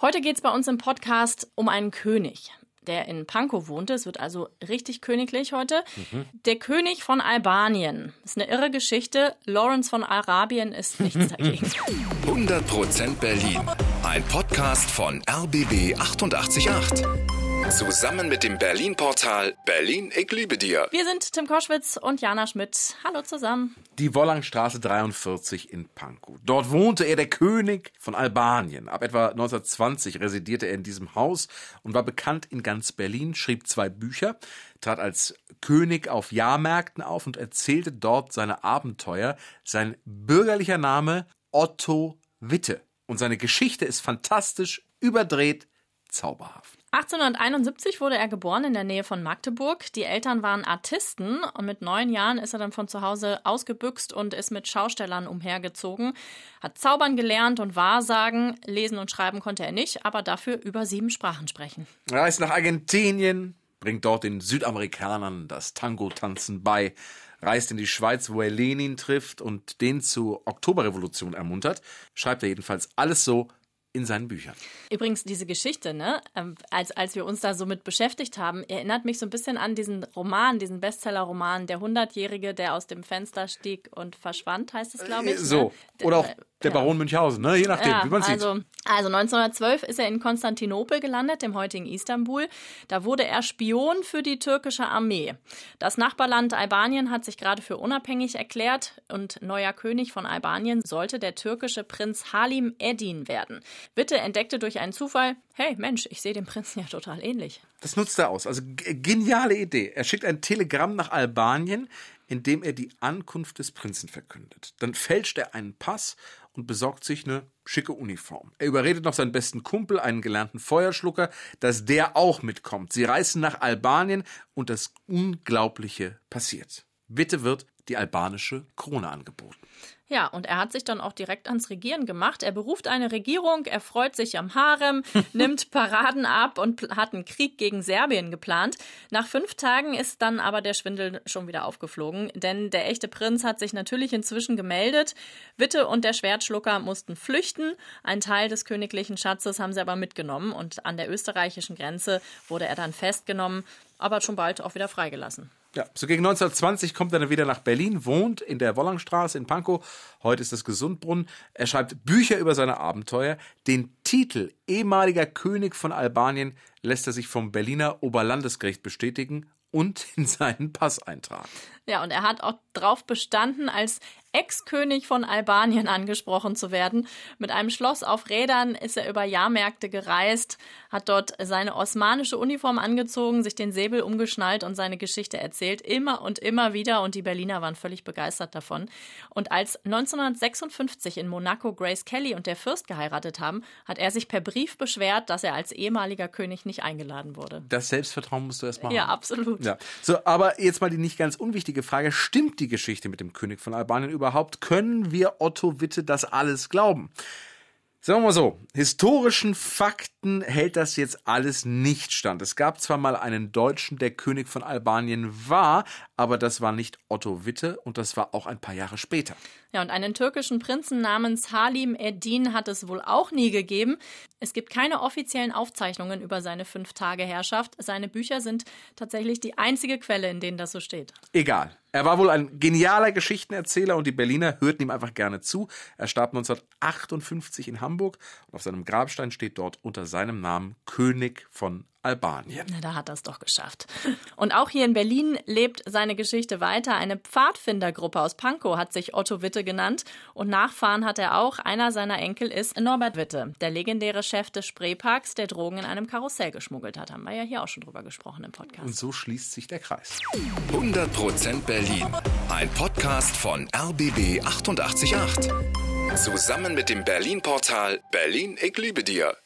Heute geht es bei uns im Podcast um einen König der in Pankow wohnte. Es wird also richtig königlich heute. Mhm. Der König von Albanien. Das ist eine irre Geschichte. Lawrence von Arabien ist nichts dagegen. 100% Berlin. Ein Podcast von RBB 888. Zusammen mit dem Berlin-Portal Berlin, ich liebe dir. Wir sind Tim Koschwitz und Jana Schmidt. Hallo zusammen. Die Wollangstraße 43 in Pankow. Dort wohnte er, der König von Albanien. Ab etwa 1920 residierte er in diesem Haus und war bekannt in ganz Berlin, schrieb zwei Bücher, trat als König auf Jahrmärkten auf und erzählte dort seine Abenteuer. Sein bürgerlicher Name Otto Witte. Und seine Geschichte ist fantastisch, überdreht, zauberhaft. 1871 wurde er geboren in der Nähe von Magdeburg. Die Eltern waren Artisten und mit neun Jahren ist er dann von zu Hause ausgebüxt und ist mit Schaustellern umhergezogen. Hat zaubern gelernt und Wahrsagen. Lesen und schreiben konnte er nicht, aber dafür über sieben Sprachen sprechen. Reist nach Argentinien, bringt dort den Südamerikanern das Tango-Tanzen bei, reist in die Schweiz, wo er Lenin trifft und den zur Oktoberrevolution ermuntert. Schreibt er jedenfalls alles so, in seinen Büchern. Übrigens, diese Geschichte, ne, ähm, als, als wir uns da so mit beschäftigt haben, erinnert mich so ein bisschen an diesen Roman, diesen Bestseller-Roman, Der Hundertjährige, der aus dem Fenster stieg und verschwand, heißt es, glaube ich. Äh, so. Ne? Oder auch der Baron Münchhausen, ne? je nachdem, ja, wie man sieht. Also, also 1912 ist er in Konstantinopel gelandet, dem heutigen Istanbul. Da wurde er Spion für die türkische Armee. Das Nachbarland Albanien hat sich gerade für unabhängig erklärt und neuer König von Albanien sollte der türkische Prinz Halim Eddin werden. Witte entdeckte durch einen Zufall, hey Mensch, ich sehe dem Prinzen ja total ähnlich. Das nutzt er aus. Also geniale Idee. Er schickt ein Telegramm nach Albanien, in dem er die Ankunft des Prinzen verkündet. Dann fälscht er einen Pass und besorgt sich eine schicke Uniform. Er überredet noch seinen besten Kumpel, einen gelernten Feuerschlucker, dass der auch mitkommt. Sie reisen nach Albanien und das Unglaubliche passiert. Witte wird die albanische Krone angeboten. Ja, und er hat sich dann auch direkt ans Regieren gemacht. Er beruft eine Regierung, er freut sich am Harem, nimmt Paraden ab und hat einen Krieg gegen Serbien geplant. Nach fünf Tagen ist dann aber der Schwindel schon wieder aufgeflogen, denn der echte Prinz hat sich natürlich inzwischen gemeldet. Witte und der Schwertschlucker mussten flüchten. Ein Teil des königlichen Schatzes haben sie aber mitgenommen und an der österreichischen Grenze wurde er dann festgenommen, aber schon bald auch wieder freigelassen. Ja, so gegen 1920 kommt er dann wieder nach Berlin, wohnt in der Wollangstraße in Pankow. Heute ist das Gesundbrunnen. Er schreibt Bücher über seine Abenteuer. Den Titel ehemaliger König von Albanien lässt er sich vom Berliner Oberlandesgericht bestätigen und in seinen Pass eintragen. Ja, und er hat auch darauf bestanden, als Ex-König von Albanien angesprochen zu werden. Mit einem Schloss auf Rädern ist er über Jahrmärkte gereist, hat dort seine osmanische Uniform angezogen, sich den Säbel umgeschnallt und seine Geschichte erzählt, immer und immer wieder. Und die Berliner waren völlig begeistert davon. Und als 1956 in Monaco Grace Kelly und der Fürst geheiratet haben, hat er sich per Brief beschwert, dass er als ehemaliger König nicht eingeladen wurde. Das Selbstvertrauen musst du erst mal Ja, absolut. Ja. So, aber jetzt mal die nicht ganz unwichtige Frage. Stimmt die Geschichte mit dem König von Albanien überhaupt? Können wir Otto Witte das alles glauben? Sagen wir mal so, historischen Fakten hält das jetzt alles nicht stand. Es gab zwar mal einen Deutschen, der König von Albanien war, aber das war nicht Otto Witte und das war auch ein paar Jahre später. Ja, und einen türkischen Prinzen namens Halim Eddin hat es wohl auch nie gegeben. Es gibt keine offiziellen Aufzeichnungen über seine fünf Tage Herrschaft. Seine Bücher sind tatsächlich die einzige Quelle, in denen das so steht. Egal. Er war wohl ein genialer Geschichtenerzähler und die Berliner hörten ihm einfach gerne zu. Er starb 1958 in Hamburg und auf seinem Grabstein steht dort unter seinem Namen König von Albanien. Na, da hat er es doch geschafft. Und auch hier in Berlin lebt seine Geschichte weiter. Eine Pfadfindergruppe aus Pankow hat sich Otto Witte genannt und Nachfahren hat er auch. Einer seiner Enkel ist Norbert Witte, der legendäre Chef des Spreeparks, der Drogen in einem Karussell geschmuggelt hat. Haben wir ja hier auch schon drüber gesprochen im Podcast. Und so schließt sich der Kreis. 100% Berlin. Ein Podcast von RBB 888. Zusammen mit dem Berlin-Portal Berlin, ich liebe dir.